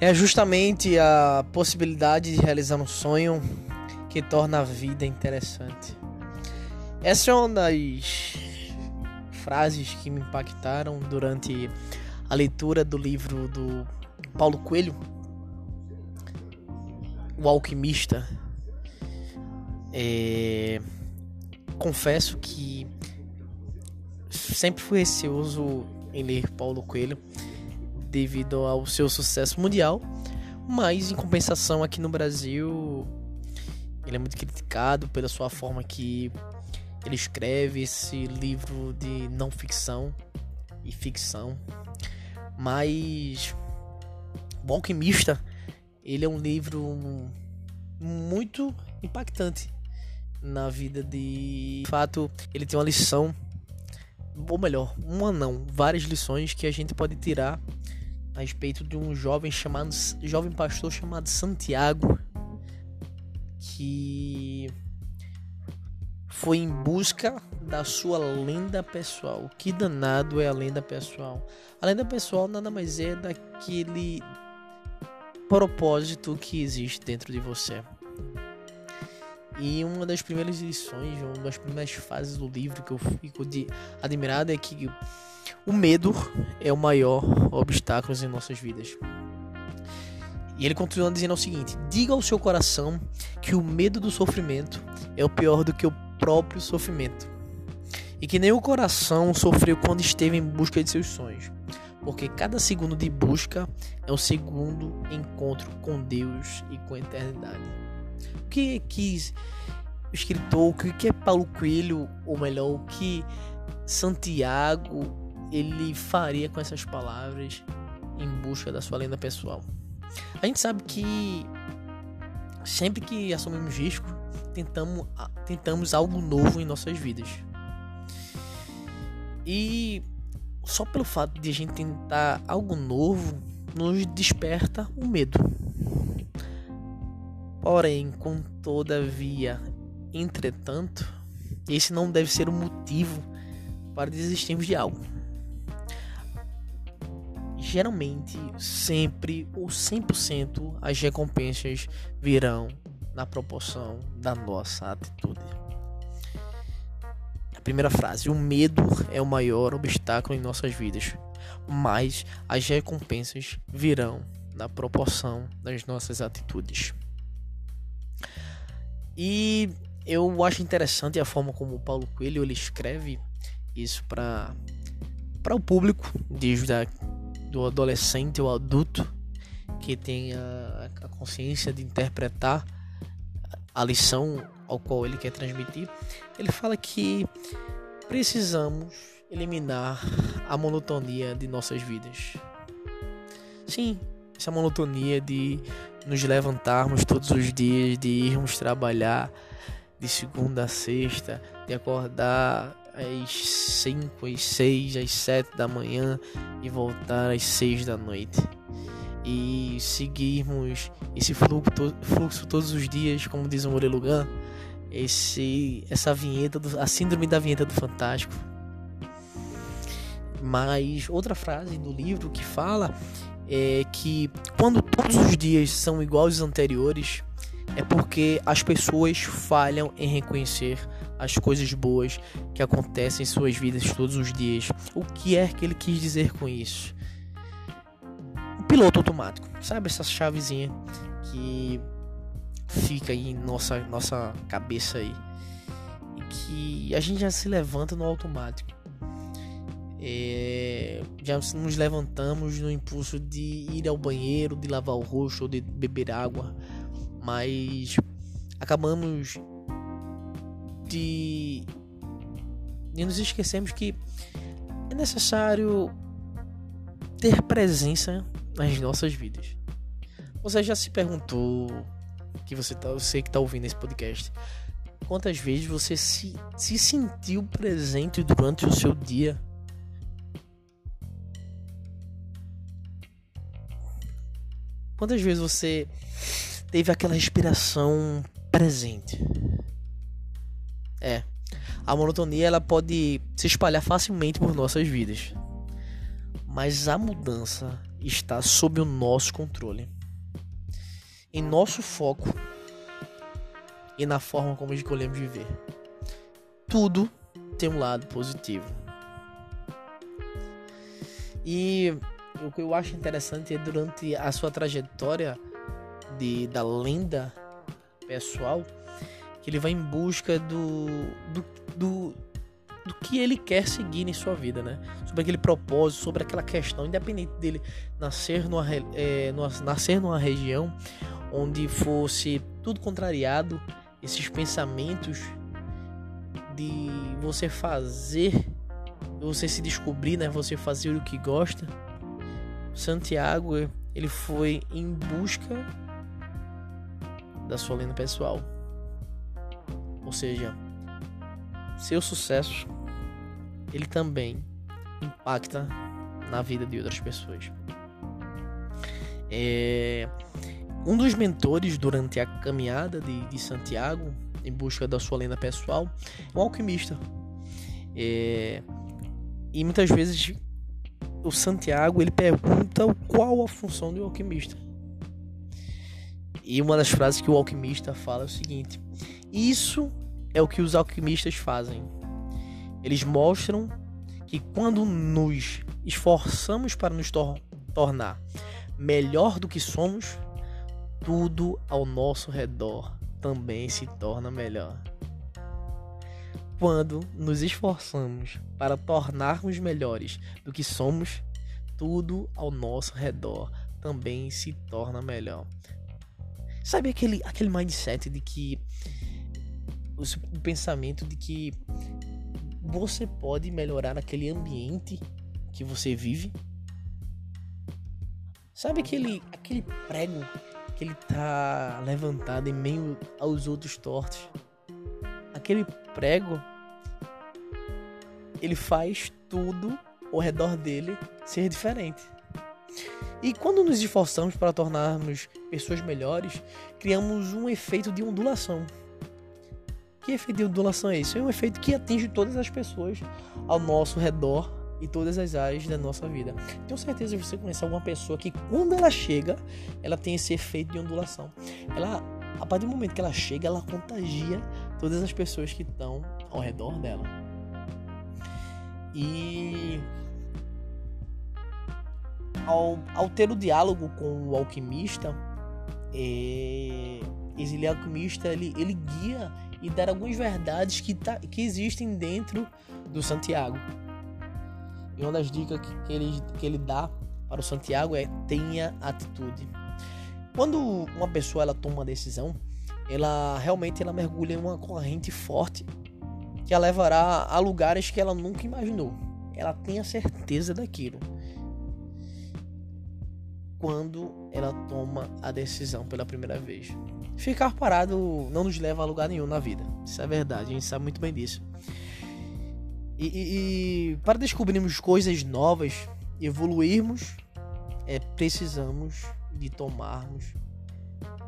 É justamente a possibilidade de realizar um sonho que torna a vida interessante. Essa é uma das frases que me impactaram durante a leitura do livro do Paulo Coelho, O Alquimista. É... Confesso que sempre fui receoso em ler Paulo Coelho devido ao seu sucesso mundial, mas em compensação aqui no Brasil ele é muito criticado pela sua forma que ele escreve esse livro de não ficção e ficção. Mas O Alquimista, ele é um livro muito impactante na vida de... de fato, ele tem uma lição ou melhor, uma não, várias lições que a gente pode tirar a respeito de um jovem chamado jovem pastor chamado Santiago que foi em busca da sua lenda pessoal. Que danado é a lenda pessoal? A lenda pessoal nada mais é daquele propósito que existe dentro de você. E uma das primeiras lições, uma das primeiras fases do livro que eu fico de admirado é que o medo é o maior obstáculo em nossas vidas. E ele continua dizendo o seguinte: diga ao seu coração que o medo do sofrimento é o pior do que o próprio sofrimento. E que nem o coração sofreu quando esteve em busca de seus sonhos. Porque cada segundo de busca é um segundo encontro com Deus e com a eternidade. O que quis o escritor, o que é Paulo Coelho, ou melhor, o que Santiago ele faria com essas palavras em busca da sua lenda pessoal? A gente sabe que sempre que assumimos risco, tentamos, tentamos algo novo em nossas vidas. E só pelo fato de a gente tentar algo novo nos desperta o medo. Porém, com todavia, entretanto, esse não deve ser o motivo para desistirmos de algo geralmente, sempre ou 100% as recompensas virão na proporção da nossa atitude. A primeira frase: o medo é o maior obstáculo em nossas vidas, mas as recompensas virão na proporção das nossas atitudes. E eu acho interessante a forma como o Paulo Coelho ele escreve isso para para o público, desde a do adolescente ou adulto que tem a, a consciência de interpretar a lição ao qual ele quer transmitir, ele fala que precisamos eliminar a monotonia de nossas vidas. Sim, essa monotonia de nos levantarmos todos os dias, de irmos trabalhar de segunda a sexta, de acordar às 5, às 6, às 7 da manhã e voltar às 6 da noite. E seguirmos esse fluxo, fluxo todos os dias, como diz o Murilo Gun, esse, essa vinheta, do, a síndrome da vinheta do Fantástico. Mas outra frase do livro que fala é que quando todos os dias são iguais aos anteriores, é porque as pessoas falham em reconhecer as coisas boas que acontecem em suas vidas todos os dias. O que é que ele quis dizer com isso? O piloto automático, sabe essa chavezinha que fica aí em nossa, nossa cabeça aí e que a gente já se levanta no automático. É, já nos levantamos no impulso de ir ao banheiro, de lavar o rosto ou de beber água, mas acabamos de, nos esquecemos que é necessário ter presença nas nossas vidas. Você já se perguntou que você tá, eu sei que está ouvindo esse podcast, quantas vezes você se, se sentiu presente durante o seu dia? Quantas vezes você teve aquela respiração presente? É. A monotonia ela pode se espalhar facilmente por nossas vidas. Mas a mudança está sob o nosso controle. Em nosso foco e na forma como escolhemos viver. Tudo tem um lado positivo. E o que eu acho interessante é durante a sua trajetória de, da lenda pessoal, que ele vai em busca do, do, do, do que ele quer seguir em sua vida, né? Sobre aquele propósito, sobre aquela questão, independente dele nascer numa, é, nascer numa região onde fosse tudo contrariado, esses pensamentos de você fazer, você se descobrir, né? Você fazer o que gosta. Santiago, ele foi em busca da sua lenda pessoal. Ou seja, seu sucesso ele também impacta na vida de outras pessoas. É, um dos mentores durante a caminhada de, de, Santiago em busca da sua lenda pessoal é um alquimista. É, e muitas vezes o Santiago ele pergunta qual a função do alquimista. E uma das frases que o alquimista fala é o seguinte: Isso é o que os alquimistas fazem. Eles mostram que quando nos esforçamos para nos tor tornar melhor do que somos, tudo ao nosso redor também se torna melhor. Quando nos esforçamos para tornarmos melhores do que somos, tudo ao nosso redor também se torna melhor. Sabe aquele, aquele mindset de que. O pensamento de que você pode melhorar aquele ambiente que você vive? Sabe aquele, aquele prego que ele tá levantado em meio aos outros tortos? Aquele prego, ele faz tudo ao redor dele ser diferente. E quando nos esforçamos para tornarmos pessoas melhores, criamos um efeito de ondulação. Que efeito de ondulação é isso? É um efeito que atinge todas as pessoas ao nosso redor e todas as áreas da nossa vida. Tenho certeza que você conhece alguma pessoa que quando ela chega, ela tem esse efeito de ondulação. Ela, a partir do momento que ela chega, ela contagia todas as pessoas que estão ao redor dela. E ao, ao ter o diálogo com o alquimista, é, esse alquimista ele, ele guia e dá algumas verdades que, tá, que existem dentro do Santiago. E uma das dicas que, que, ele, que ele dá para o Santiago é tenha atitude. Quando uma pessoa ela toma uma decisão, ela realmente ela mergulha em uma corrente forte que a levará a lugares que ela nunca imaginou. Ela tem a certeza daquilo quando ela toma a decisão pela primeira vez. Ficar parado não nos leva a lugar nenhum na vida. Isso é verdade, a gente sabe muito bem disso. E, e, e para descobrirmos coisas novas, evoluirmos, é, precisamos de tomarmos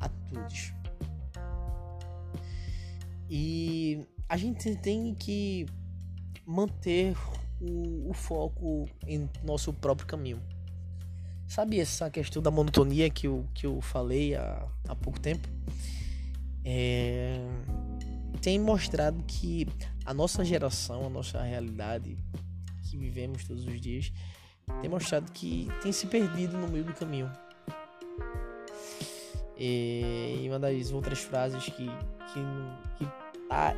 atitudes. E a gente tem que manter o, o foco em nosso próprio caminho. Sabe essa questão da monotonia que eu, que eu falei há, há pouco tempo? É, tem mostrado que a nossa geração, a nossa realidade que vivemos todos os dias, tem mostrado que tem se perdido no meio do caminho. E uma das outras frases que, que, que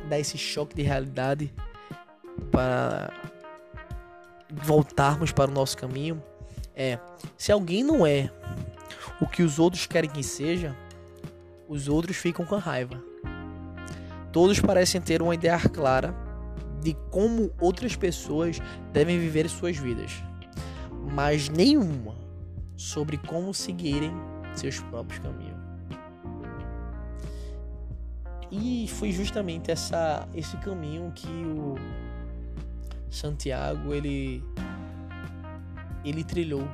dá esse choque de realidade para voltarmos para o nosso caminho é: se alguém não é o que os outros querem que seja, os outros ficam com raiva. Todos parecem ter uma ideia clara de como outras pessoas devem viver suas vidas, mas nenhuma sobre como seguirem seus próprios caminhos. E foi justamente essa, esse caminho que o Santiago ele ele trilhou.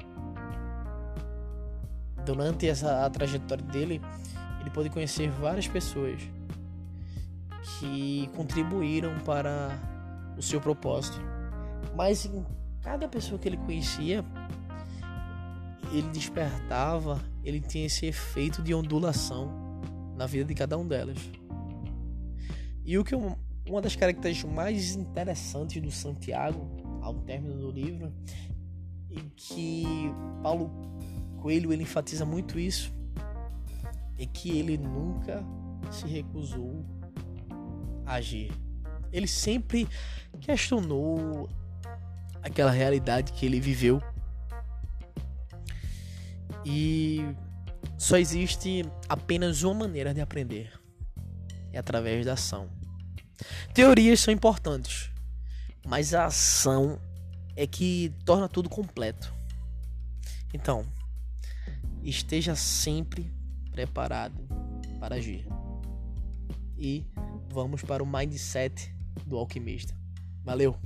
Durante essa trajetória dele, ele pôde conhecer várias pessoas que contribuíram para o seu propósito. Mas em cada pessoa que ele conhecia, ele despertava, ele tinha esse efeito de ondulação na vida de cada um delas. E o que eu, uma das características mais interessantes do Santiago, ao término do livro, e que Paulo Coelho ele enfatiza muito isso, é que ele nunca se recusou a agir. Ele sempre questionou aquela realidade que ele viveu. E só existe apenas uma maneira de aprender: é através da ação. Teorias são importantes, mas a ação é que torna tudo completo. Então, esteja sempre preparado para agir. E vamos para o mindset do alquimista. Valeu!